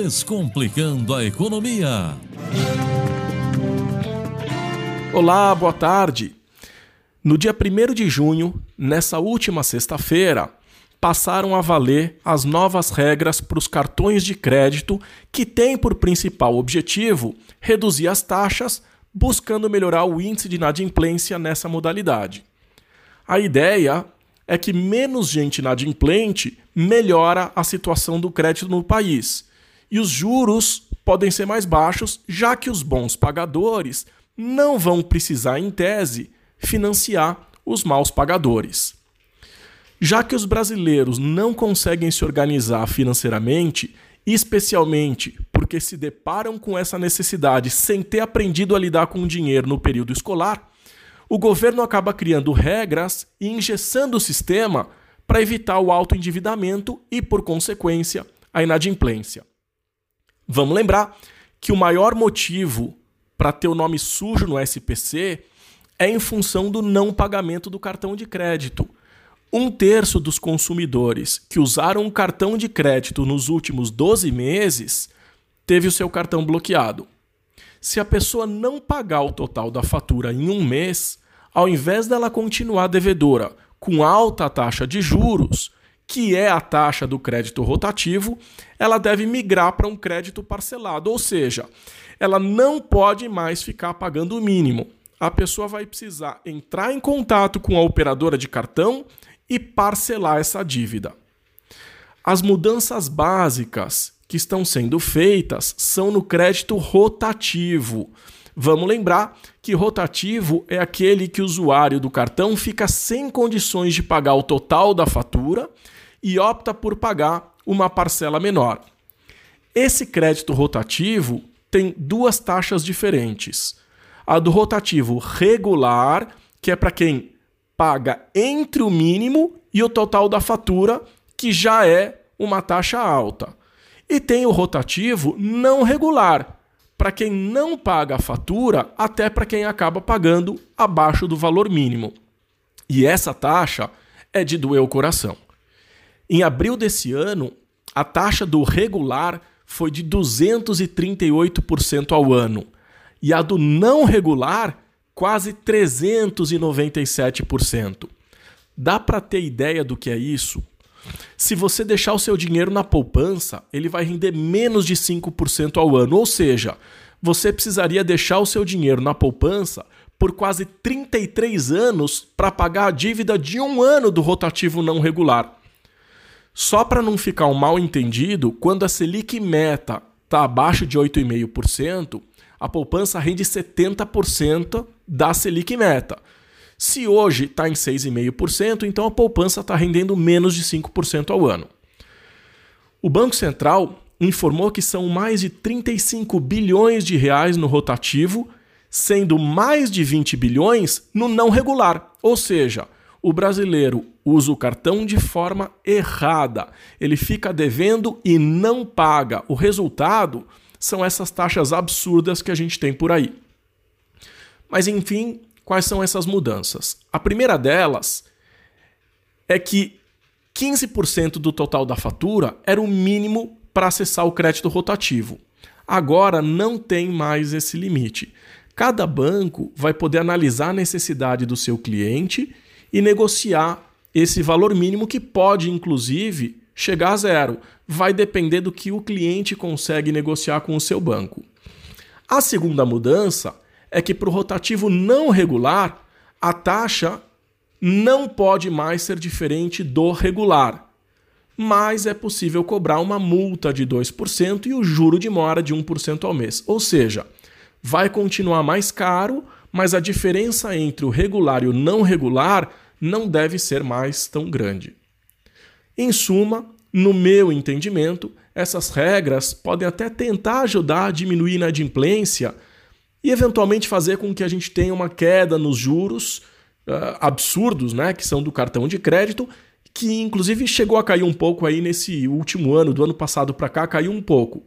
Descomplicando a Economia. Olá, boa tarde. No dia 1 de junho, nessa última sexta-feira, passaram a valer as novas regras para os cartões de crédito que têm por principal objetivo reduzir as taxas, buscando melhorar o índice de inadimplência nessa modalidade. A ideia é que menos gente inadimplente melhora a situação do crédito no país. E os juros podem ser mais baixos, já que os bons pagadores não vão precisar, em tese, financiar os maus pagadores. Já que os brasileiros não conseguem se organizar financeiramente, especialmente porque se deparam com essa necessidade sem ter aprendido a lidar com o dinheiro no período escolar, o governo acaba criando regras e engessando o sistema para evitar o alto endividamento e, por consequência, a inadimplência. Vamos lembrar que o maior motivo para ter o nome sujo no SPC é em função do não pagamento do cartão de crédito. Um terço dos consumidores que usaram o cartão de crédito nos últimos 12 meses teve o seu cartão bloqueado. Se a pessoa não pagar o total da fatura em um mês, ao invés dela continuar devedora com alta taxa de juros, que é a taxa do crédito rotativo, ela deve migrar para um crédito parcelado, ou seja, ela não pode mais ficar pagando o mínimo. A pessoa vai precisar entrar em contato com a operadora de cartão e parcelar essa dívida. As mudanças básicas que estão sendo feitas são no crédito rotativo. Vamos lembrar que rotativo é aquele que o usuário do cartão fica sem condições de pagar o total da fatura e opta por pagar uma parcela menor. Esse crédito rotativo tem duas taxas diferentes. A do rotativo regular, que é para quem paga entre o mínimo e o total da fatura, que já é uma taxa alta. E tem o rotativo não regular, para quem não paga a fatura, até para quem acaba pagando abaixo do valor mínimo. E essa taxa é de doer o coração. Em abril desse ano, a taxa do regular foi de 238% ao ano e a do não regular quase 397%. Dá para ter ideia do que é isso? Se você deixar o seu dinheiro na poupança, ele vai render menos de 5% ao ano, ou seja, você precisaria deixar o seu dinheiro na poupança por quase 33 anos para pagar a dívida de um ano do rotativo não regular. Só para não ficar um mal entendido, quando a Selic meta está abaixo de 8,5%, a poupança rende 70% da Selic meta. Se hoje está em 6,5%, então a poupança está rendendo menos de 5% ao ano. O Banco Central informou que são mais de 35 bilhões de reais no rotativo, sendo mais de 20 bilhões no não regular. Ou seja, o brasileiro usa o cartão de forma errada. Ele fica devendo e não paga. O resultado são essas taxas absurdas que a gente tem por aí. Mas enfim, Quais são essas mudanças? A primeira delas é que 15% do total da fatura era o mínimo para acessar o crédito rotativo. Agora não tem mais esse limite. Cada banco vai poder analisar a necessidade do seu cliente e negociar esse valor mínimo que pode, inclusive, chegar a zero. Vai depender do que o cliente consegue negociar com o seu banco. A segunda mudança é que para o rotativo não regular, a taxa não pode mais ser diferente do regular. Mas é possível cobrar uma multa de 2% e o juro de mora de 1% ao mês. Ou seja, vai continuar mais caro, mas a diferença entre o regular e o não regular não deve ser mais tão grande. Em suma, no meu entendimento, essas regras podem até tentar ajudar a diminuir a inadimplência e eventualmente fazer com que a gente tenha uma queda nos juros uh, absurdos, né, que são do cartão de crédito, que inclusive chegou a cair um pouco aí nesse último ano, do ano passado para cá, caiu um pouco.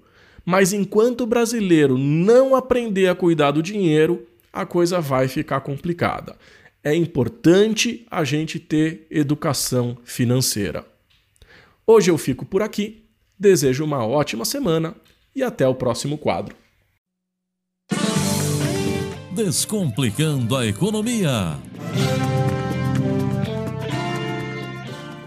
Mas enquanto o brasileiro não aprender a cuidar do dinheiro, a coisa vai ficar complicada. É importante a gente ter educação financeira. Hoje eu fico por aqui. Desejo uma ótima semana e até o próximo quadro. Descomplicando a economia.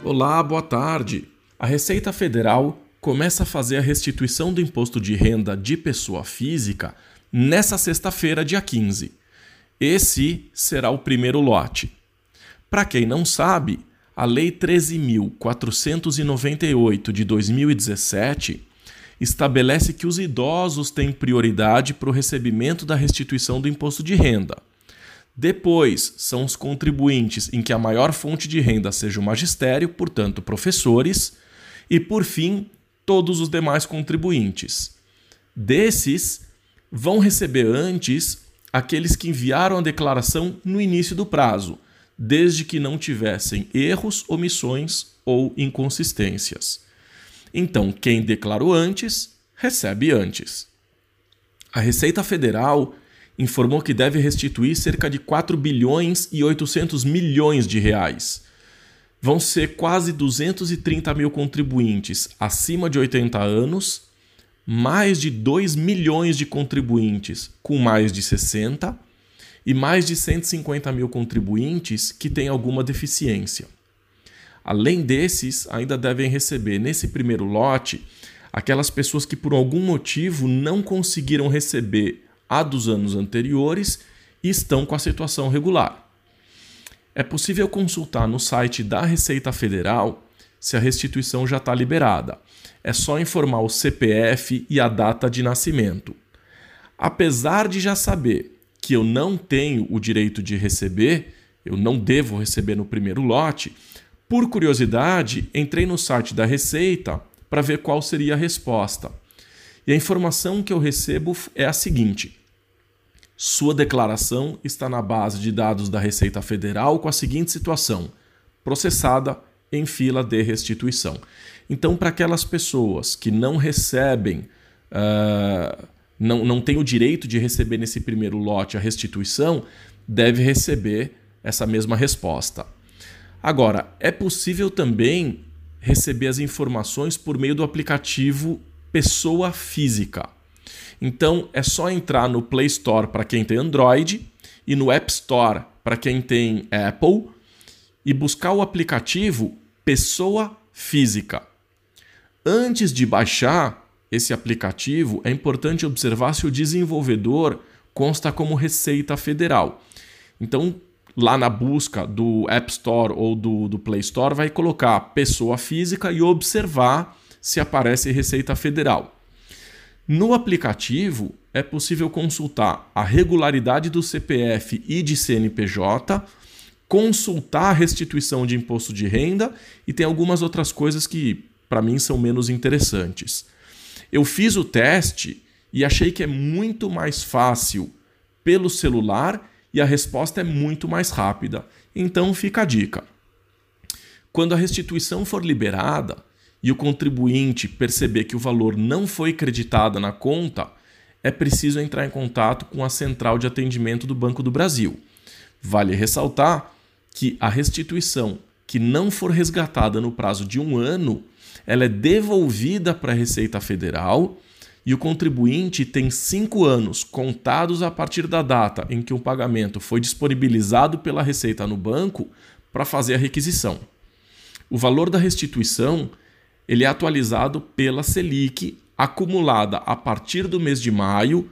Olá, boa tarde. A Receita Federal começa a fazer a restituição do imposto de renda de pessoa física nessa sexta-feira, dia 15. Esse será o primeiro lote. Para quem não sabe, a Lei 13.498 de 2017 estabelece que os idosos têm prioridade para o recebimento da restituição do imposto de renda. Depois, são os contribuintes em que a maior fonte de renda seja o magistério, portanto, professores, e por fim, todos os demais contribuintes. Desses, vão receber antes aqueles que enviaram a declaração no início do prazo, desde que não tivessem erros, omissões ou inconsistências. Então, quem declarou antes, recebe antes. A Receita Federal informou que deve restituir cerca de 4 bilhões e 800 milhões de reais vão ser quase 230 mil contribuintes acima de 80 anos, mais de 2 milhões de contribuintes com mais de 60 e mais de 150 mil contribuintes que têm alguma deficiência. Além desses, ainda devem receber nesse primeiro lote aquelas pessoas que por algum motivo não conseguiram receber a dos anos anteriores e estão com a situação regular. É possível consultar no site da Receita Federal se a restituição já está liberada. É só informar o CPF e a data de nascimento. Apesar de já saber que eu não tenho o direito de receber, eu não devo receber no primeiro lote, por curiosidade, entrei no site da Receita para ver qual seria a resposta. E a informação que eu recebo é a seguinte: sua declaração está na base de dados da Receita Federal com a seguinte situação: processada em fila de restituição. Então, para aquelas pessoas que não recebem, uh, não, não têm o direito de receber nesse primeiro lote a restituição, deve receber essa mesma resposta. Agora, é possível também receber as informações por meio do aplicativo Pessoa Física. Então é só entrar no Play Store para quem tem Android e no App Store para quem tem Apple e buscar o aplicativo Pessoa Física. Antes de baixar esse aplicativo, é importante observar se o desenvolvedor consta como Receita Federal. Então, lá na busca do App Store ou do, do Play Store, vai colocar pessoa física e observar se aparece Receita Federal. No aplicativo, é possível consultar a regularidade do CPF e de CNPJ, consultar a restituição de imposto de renda e tem algumas outras coisas que, para mim, são menos interessantes. Eu fiz o teste e achei que é muito mais fácil pelo celular e a resposta é muito mais rápida. Então fica a dica. Quando a restituição for liberada, e o contribuinte perceber que o valor não foi creditado na conta, é preciso entrar em contato com a central de atendimento do Banco do Brasil. Vale ressaltar que a restituição que não for resgatada no prazo de um ano, ela é devolvida para a Receita Federal e o contribuinte tem cinco anos contados a partir da data em que o pagamento foi disponibilizado pela Receita no banco para fazer a requisição. O valor da restituição ele é atualizado pela Selic acumulada a partir do mês de maio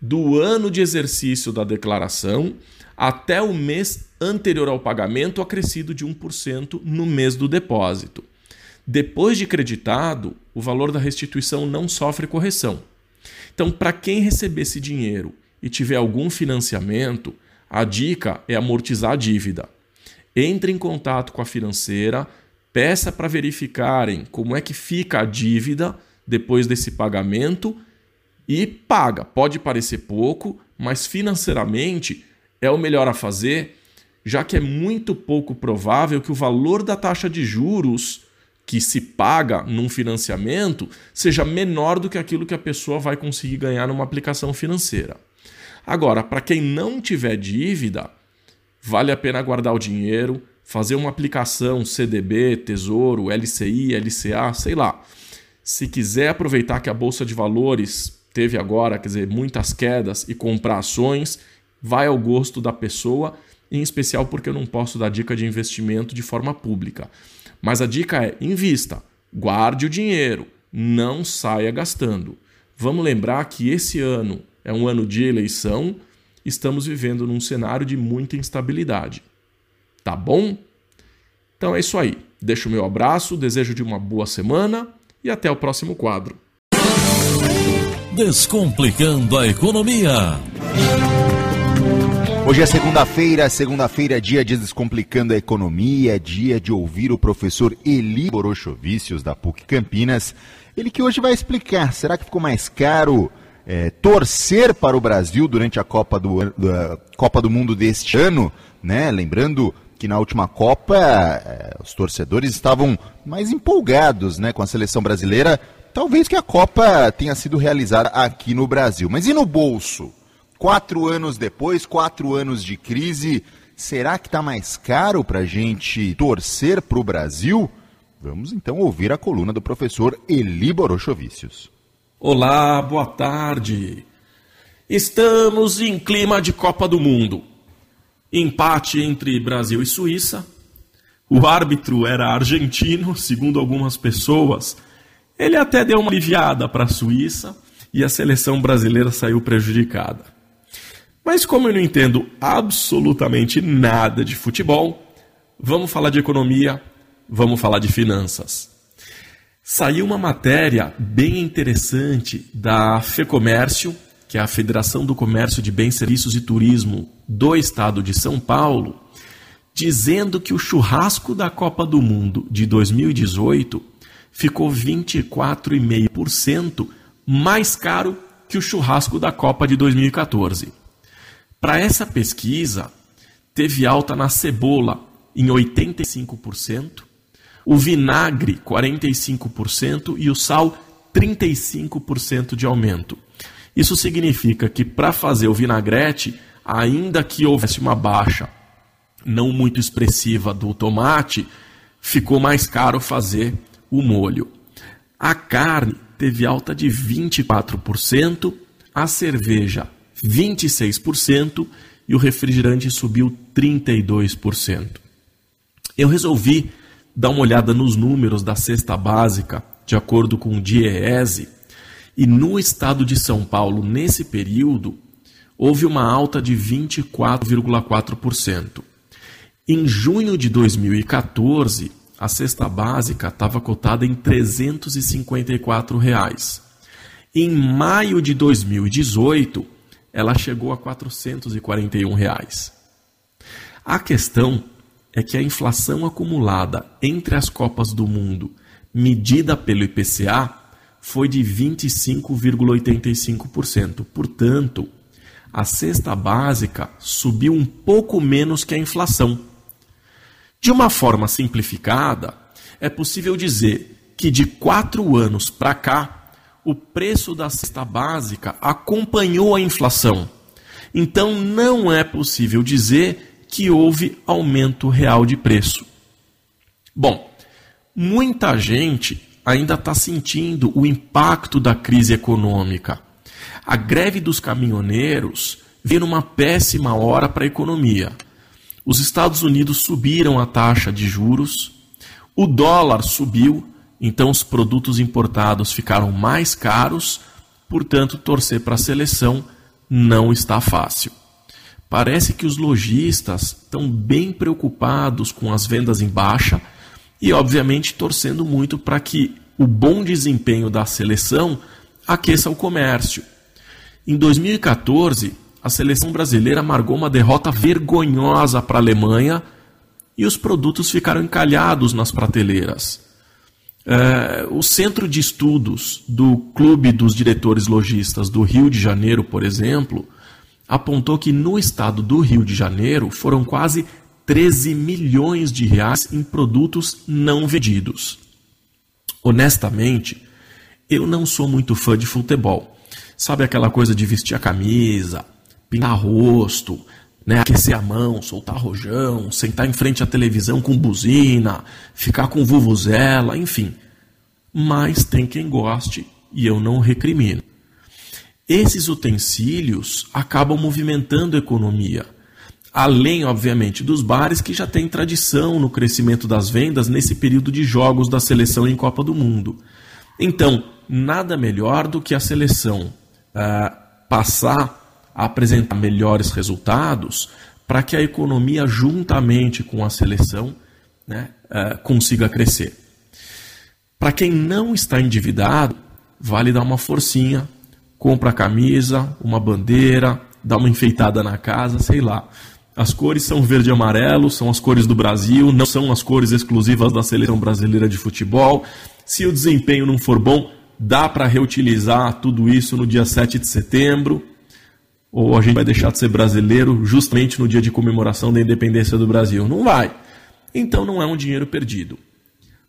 do ano de exercício da declaração até o mês anterior ao pagamento, acrescido de 1% no mês do depósito. Depois de creditado, o valor da restituição não sofre correção. Então, para quem receber esse dinheiro e tiver algum financiamento, a dica é amortizar a dívida. Entre em contato com a financeira Peça para verificarem como é que fica a dívida depois desse pagamento e paga. Pode parecer pouco, mas financeiramente é o melhor a fazer, já que é muito pouco provável que o valor da taxa de juros que se paga num financiamento seja menor do que aquilo que a pessoa vai conseguir ganhar numa aplicação financeira. Agora, para quem não tiver dívida, vale a pena guardar o dinheiro, fazer uma aplicação CDB, Tesouro, LCI, LCA, sei lá. Se quiser aproveitar que a bolsa de valores teve agora, quer dizer, muitas quedas e comprar ações, vai ao gosto da pessoa, em especial porque eu não posso dar dica de investimento de forma pública. Mas a dica é: invista, guarde o dinheiro, não saia gastando. Vamos lembrar que esse ano é um ano de eleição, estamos vivendo num cenário de muita instabilidade. Tá bom? Então é isso aí. Deixo o meu abraço, desejo de uma boa semana e até o próximo quadro. Descomplicando a economia. Hoje é segunda-feira, segunda-feira dia de Descomplicando a Economia, dia de ouvir o professor Eli Borochovicius, da PUC Campinas. Ele que hoje vai explicar, será que ficou mais caro é, torcer para o Brasil durante a Copa do, da Copa do Mundo deste ano? Né? Lembrando que na última Copa é, os torcedores estavam mais empolgados né, com a seleção brasileira, talvez que a Copa tenha sido realizada aqui no Brasil. Mas e no bolso? Quatro anos depois, quatro anos de crise, será que está mais caro para a gente torcer para o Brasil? Vamos então ouvir a coluna do professor Eli Borochovicius. Olá, boa tarde. Estamos em clima de Copa do Mundo. Empate entre Brasil e Suíça. O árbitro era argentino, segundo algumas pessoas. Ele até deu uma aliviada para a Suíça e a seleção brasileira saiu prejudicada. Mas como eu não entendo absolutamente nada de futebol, vamos falar de economia, vamos falar de finanças. Saiu uma matéria bem interessante da FEComércio, que é a Federação do Comércio de Bens, Serviços e Turismo do Estado de São Paulo, dizendo que o churrasco da Copa do Mundo de 2018 ficou 24,5% mais caro que o churrasco da Copa de 2014. Para essa pesquisa, teve alta na cebola em 85%, o vinagre 45% e o sal 35% de aumento. Isso significa que para fazer o vinagrete, ainda que houvesse uma baixa não muito expressiva do tomate, ficou mais caro fazer o molho. A carne teve alta de 24%, a cerveja 26% e o refrigerante subiu 32%. Eu resolvi dar uma olhada nos números da cesta básica, de acordo com o DIEESE, e no estado de São Paulo, nesse período, houve uma alta de 24,4%. Em junho de 2014, a cesta básica estava cotada em 354 reais. Em maio de 2018, ela chegou a 441 reais. A questão é que a inflação acumulada entre as Copas do Mundo, medida pelo IPCA, foi de 25,85%. Portanto, a cesta básica subiu um pouco menos que a inflação. De uma forma simplificada, é possível dizer que de quatro anos para cá, o preço da cesta básica acompanhou a inflação. Então não é possível dizer que houve aumento real de preço. Bom, muita gente ainda está sentindo o impacto da crise econômica. A greve dos caminhoneiros veio numa péssima hora para a economia. Os Estados Unidos subiram a taxa de juros, o dólar subiu então os produtos importados ficaram mais caros, portanto, torcer para a seleção não está fácil. Parece que os lojistas estão bem preocupados com as vendas em baixa e, obviamente, torcendo muito para que o bom desempenho da seleção aqueça o comércio. Em 2014, a seleção brasileira amargou uma derrota vergonhosa para a Alemanha e os produtos ficaram encalhados nas prateleiras. É, o Centro de Estudos do Clube dos Diretores Logistas do Rio de Janeiro, por exemplo, apontou que no estado do Rio de Janeiro foram quase 13 milhões de reais em produtos não vendidos. Honestamente, eu não sou muito fã de futebol. Sabe aquela coisa de vestir a camisa, pintar rosto, né, aquecer a mão, soltar rojão, sentar em frente à televisão com buzina, ficar com vuvuzela, enfim. mas tem quem goste e eu não recrimino. Esses utensílios acabam movimentando a economia. Além, obviamente, dos bares que já têm tradição no crescimento das vendas nesse período de jogos da seleção em Copa do Mundo. Então, nada melhor do que a seleção uh, passar apresentar melhores resultados para que a economia, juntamente com a seleção, né, uh, consiga crescer. Para quem não está endividado, vale dar uma forcinha, compra a camisa, uma bandeira, dá uma enfeitada na casa, sei lá. As cores são verde e amarelo, são as cores do Brasil, não são as cores exclusivas da seleção brasileira de futebol. Se o desempenho não for bom, dá para reutilizar tudo isso no dia 7 de setembro. Ou a gente vai deixar de ser brasileiro justamente no dia de comemoração da independência do Brasil? Não vai. Então não é um dinheiro perdido.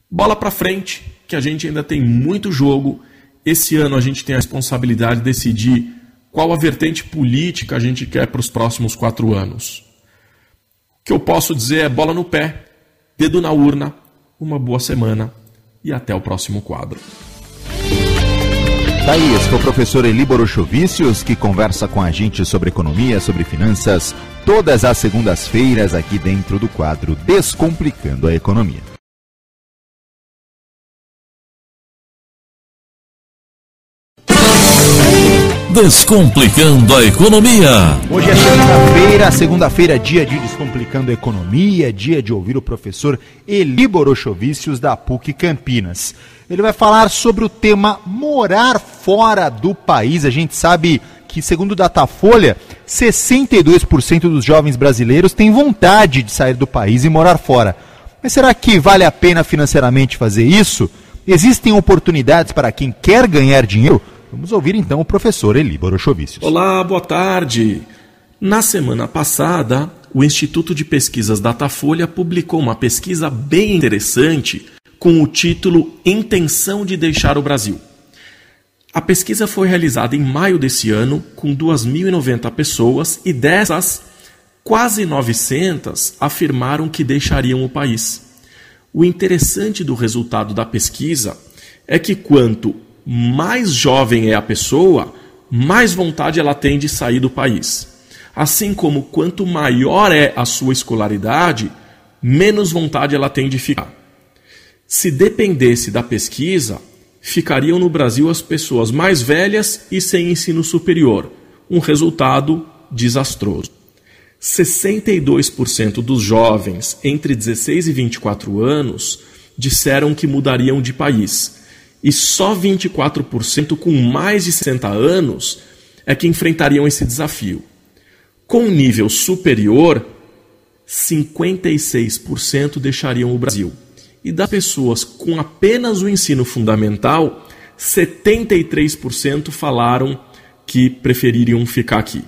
Bola para frente, que a gente ainda tem muito jogo. Esse ano a gente tem a responsabilidade de decidir qual a vertente política a gente quer para os próximos quatro anos. O que eu posso dizer é bola no pé, dedo na urna, uma boa semana e até o próximo quadro. Tá aí, esse foi o professor Eli Borochovicius, que conversa com a gente sobre economia, sobre finanças, todas as segundas-feiras aqui dentro do quadro Descomplicando a Economia. Descomplicando a Economia. Hoje é segunda-feira, segunda-feira, dia de Descomplicando a Economia, dia de ouvir o professor Eli Borochovicius da PUC Campinas. Ele vai falar sobre o tema morar fora do país. A gente sabe que, segundo o Datafolha, 62% dos jovens brasileiros têm vontade de sair do país e morar fora. Mas será que vale a pena financeiramente fazer isso? Existem oportunidades para quem quer ganhar dinheiro? Vamos ouvir então o professor Eli Borochovicius. Olá, boa tarde. Na semana passada, o Instituto de Pesquisas Datafolha publicou uma pesquisa bem interessante com o título Intenção de Deixar o Brasil. A pesquisa foi realizada em maio desse ano com 2.090 pessoas e dessas, quase 900 afirmaram que deixariam o país. O interessante do resultado da pesquisa é que quanto mais jovem é a pessoa, mais vontade ela tem de sair do país. Assim como quanto maior é a sua escolaridade, menos vontade ela tem de ficar. Se dependesse da pesquisa, ficariam no Brasil as pessoas mais velhas e sem ensino superior, um resultado desastroso. 62% dos jovens entre 16 e 24 anos disseram que mudariam de país e só 24% com mais de 60 anos é que enfrentariam esse desafio. Com nível superior, 56% deixariam o Brasil. E das pessoas com apenas o ensino fundamental, 73% falaram que prefeririam ficar aqui.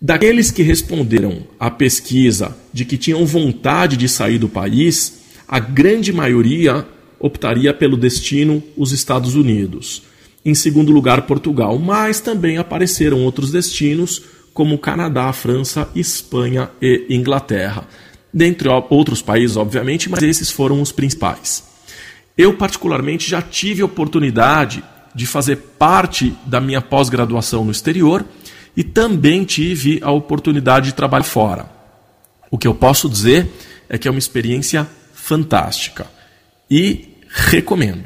Daqueles que responderam à pesquisa de que tinham vontade de sair do país, a grande maioria optaria pelo destino os Estados Unidos. Em segundo lugar, Portugal, mas também apareceram outros destinos como Canadá, França, Espanha e Inglaterra. Dentre outros países, obviamente, mas esses foram os principais. Eu, particularmente, já tive a oportunidade de fazer parte da minha pós-graduação no exterior e também tive a oportunidade de trabalhar fora. O que eu posso dizer é que é uma experiência fantástica. E recomendo.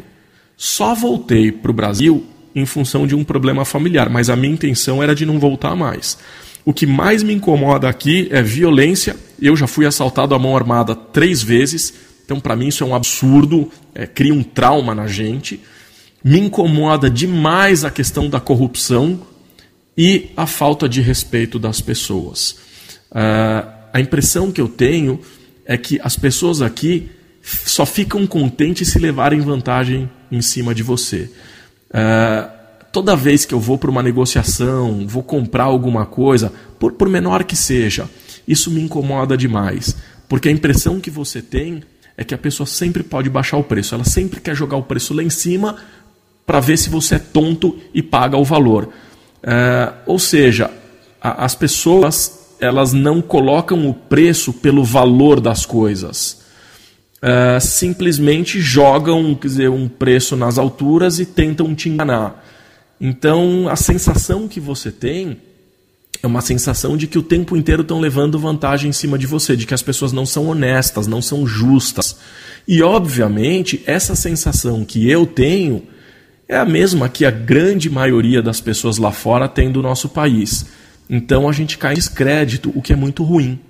Só voltei para o Brasil em função de um problema familiar, mas a minha intenção era de não voltar mais. O que mais me incomoda aqui é violência. Eu já fui assaltado à mão armada três vezes, então para mim isso é um absurdo, é, cria um trauma na gente. Me incomoda demais a questão da corrupção e a falta de respeito das pessoas. Uh, a impressão que eu tenho é que as pessoas aqui só ficam contentes se levarem vantagem em cima de você. Uh, toda vez que eu vou para uma negociação, vou comprar alguma coisa, por, por menor que seja, isso me incomoda demais. Porque a impressão que você tem é que a pessoa sempre pode baixar o preço. Ela sempre quer jogar o preço lá em cima para ver se você é tonto e paga o valor. Uh, ou seja, a, as pessoas elas não colocam o preço pelo valor das coisas uh, simplesmente jogam quer dizer, um preço nas alturas e tentam te enganar. Então, a sensação que você tem é uma sensação de que o tempo inteiro estão levando vantagem em cima de você, de que as pessoas não são honestas, não são justas. E, obviamente, essa sensação que eu tenho é a mesma que a grande maioria das pessoas lá fora tem do nosso país. Então a gente cai em descrédito, o que é muito ruim.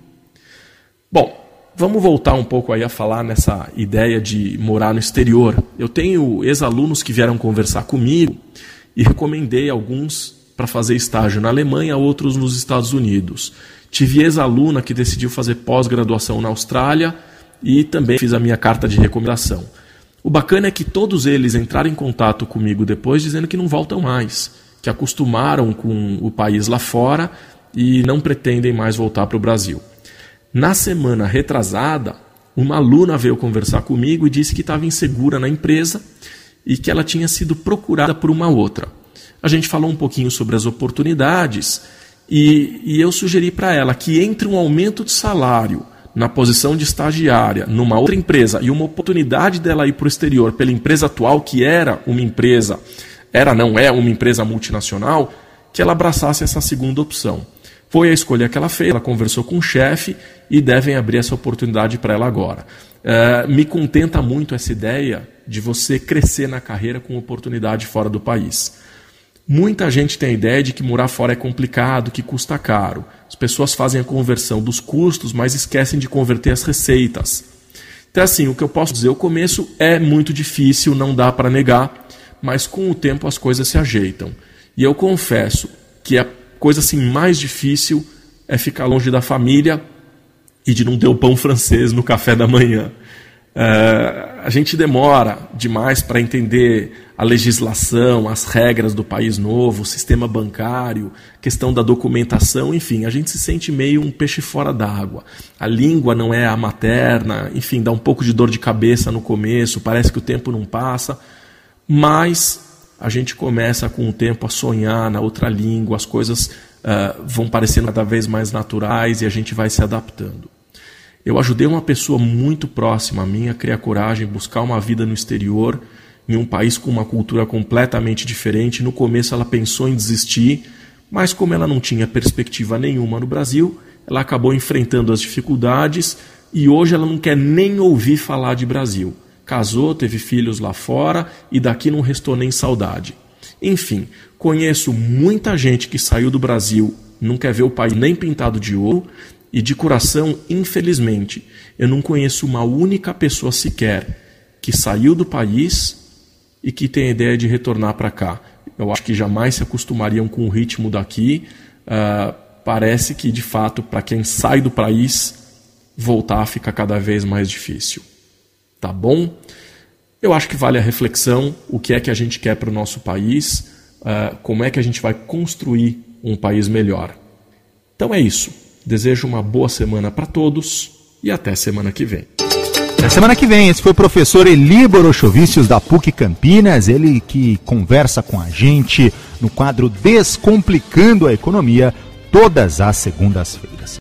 Bom, vamos voltar um pouco aí a falar nessa ideia de morar no exterior. Eu tenho ex-alunos que vieram conversar comigo e recomendei alguns para fazer estágio na Alemanha, outros nos Estados Unidos. Tive ex-aluna que decidiu fazer pós-graduação na Austrália e também fiz a minha carta de recomendação. O bacana é que todos eles entraram em contato comigo depois dizendo que não voltam mais, que acostumaram com o país lá fora e não pretendem mais voltar para o Brasil. Na semana retrasada, uma aluna veio conversar comigo e disse que estava insegura na empresa e que ela tinha sido procurada por uma outra. A gente falou um pouquinho sobre as oportunidades e, e eu sugeri para ela que entre um aumento de salário na posição de estagiária numa outra empresa e uma oportunidade dela ir para o exterior pela empresa atual, que era uma empresa, era não é uma empresa multinacional, que ela abraçasse essa segunda opção. Foi a escolha que ela fez, ela conversou com o chefe e devem abrir essa oportunidade para ela agora. É, me contenta muito essa ideia de você crescer na carreira com oportunidade fora do país. Muita gente tem a ideia de que morar fora é complicado, que custa caro. As pessoas fazem a conversão dos custos, mas esquecem de converter as receitas. Então, assim, o que eu posso dizer, o começo é muito difícil, não dá para negar, mas com o tempo as coisas se ajeitam. E eu confesso que a coisa assim mais difícil é ficar longe da família e de não ter o pão francês no café da manhã. Uh, a gente demora demais para entender a legislação, as regras do país novo, o sistema bancário, questão da documentação, enfim, a gente se sente meio um peixe fora d'água. A língua não é a materna, enfim, dá um pouco de dor de cabeça no começo, parece que o tempo não passa, mas a gente começa com o tempo a sonhar na outra língua, as coisas uh, vão parecendo cada vez mais naturais e a gente vai se adaptando. Eu ajudei uma pessoa muito próxima a mim a criar coragem, buscar uma vida no exterior, em um país com uma cultura completamente diferente. No começo ela pensou em desistir, mas como ela não tinha perspectiva nenhuma no Brasil, ela acabou enfrentando as dificuldades e hoje ela não quer nem ouvir falar de Brasil. Casou, teve filhos lá fora e daqui não restou nem saudade. Enfim, conheço muita gente que saiu do Brasil, não quer ver o país nem pintado de ouro, e de coração, infelizmente, eu não conheço uma única pessoa sequer que saiu do país e que tem a ideia de retornar para cá. Eu acho que jamais se acostumariam com o ritmo daqui. Uh, parece que, de fato, para quem sai do país, voltar fica cada vez mais difícil. Tá bom? Eu acho que vale a reflexão: o que é que a gente quer para o nosso país, uh, como é que a gente vai construir um país melhor. Então é isso. Desejo uma boa semana para todos e até semana que vem. Na semana que vem, esse foi o professor Eli Borochovicius da PUC Campinas, ele que conversa com a gente no quadro Descomplicando a Economia todas as segundas-feiras.